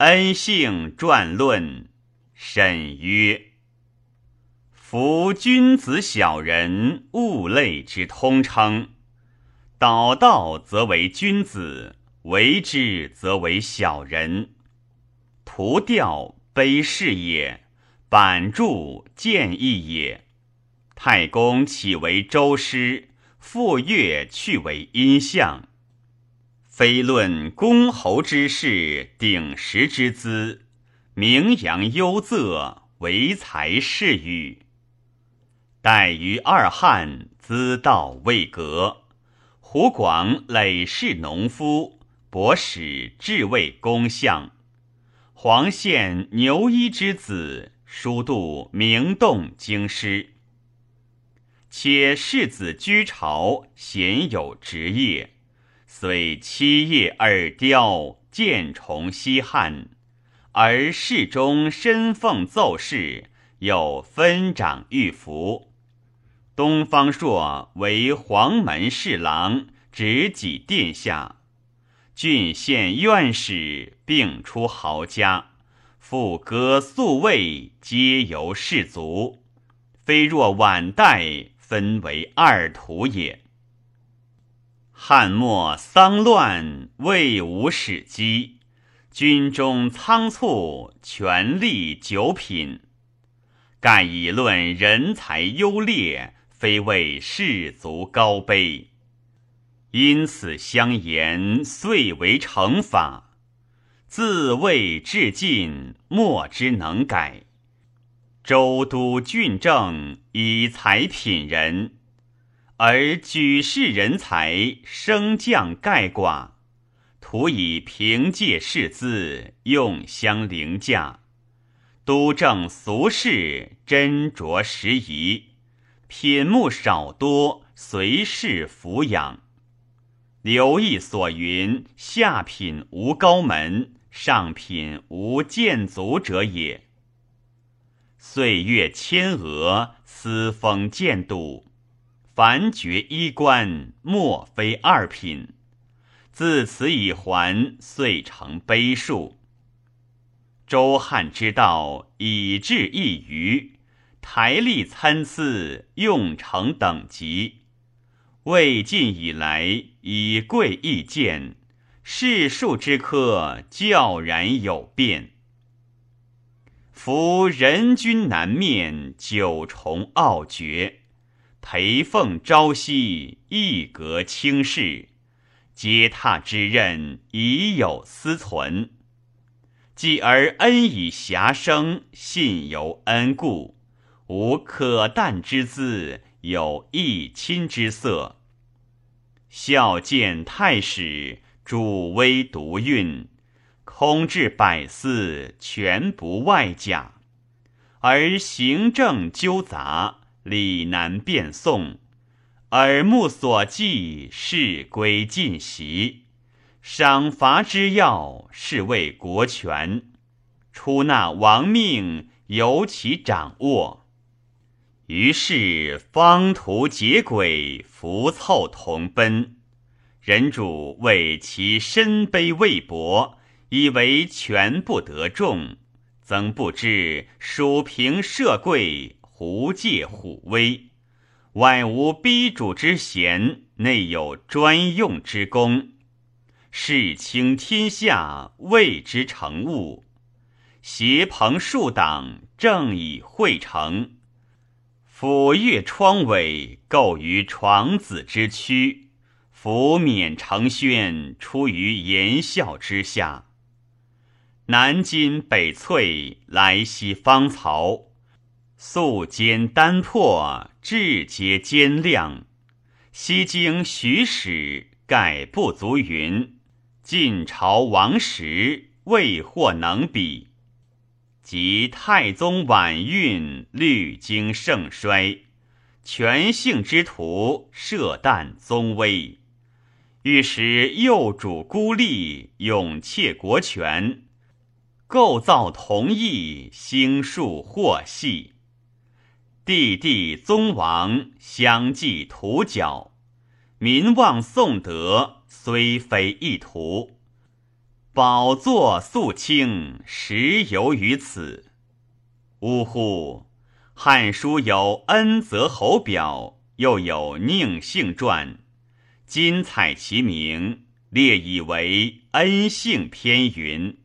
恩姓传论，沈曰：夫君子小人，物类之通称。导道则为君子，为之则为小人。图调卑视也，板柱见义也。太公岂为周师？傅说去为阴相。非论公侯之事，鼎食之资，名扬优仄，唯才是语。待于二汉，资道未革。湖广累世农夫，博使至为公相。黄县牛衣之子，书度名动京师。且世子居朝，鲜有职业，虽七叶耳雕，见崇西汉，而世中身奉奏事，有分掌御服。东方朔为黄门侍郎，执己殿下，郡县院使，并出豪家，副歌宿卫，皆由士族，非若晚代。分为二途也。汉末丧乱，未无始机；军中仓促，权力九品。盖以论人才优劣，非为士族高卑。因此相言，遂为惩罚。自魏至晋，莫之能改。州都郡政以才品人，而举世人才升降盖寡，徒以凭借士资，用相凌驾。都政俗事，斟酌时宜，品目少多，随事抚养。刘毅所云：“下品无高门，上品无见足者也。”岁月迁额，私封建度，凡爵衣冠，莫非二品。自此以还，遂成碑数。周汉之道，以治一隅，台历参差，用成等级。魏晋以来，以贵易贱，世数之科，教然有变。夫人君难面，九重傲绝；陪奉朝夕，一格轻视。阶踏之任，已有私存。继而恩以遐生，信由恩固，无可淡之资，有义亲之色。孝见太史，主威独运。空置百司，全不外假；而行政纠杂，礼难辩讼，耳目所记，事归尽习。赏罚之要，是为国权；出纳亡命，由其掌握。于是方图结轨，浮凑同奔。人主为其身卑位薄。以为权不得众，曾不知蜀平社贵，胡借虎威。外无逼主之贤，内有专用之功。世倾天下，谓之成物。协朋数党，正以会成。抚越窗尾，构于床子之躯；拂冕承轩，出于言笑之下。南金北翠，来西芳草，素坚丹破，志皆坚亮。西经徐史，盖不足云；晋朝王时，未或能比。及太宗晚运，虑经盛衰，权幸之徒，射旦宗威，欲使幼主孤立，永窃国权。构造同义，兴树或系。帝帝宗王相继图角，民望颂德，虽非一图。宝座肃清，实由于此。呜呼！《汉书》有恩泽侯表，又有宁姓传，今采其名，列以为恩姓篇云。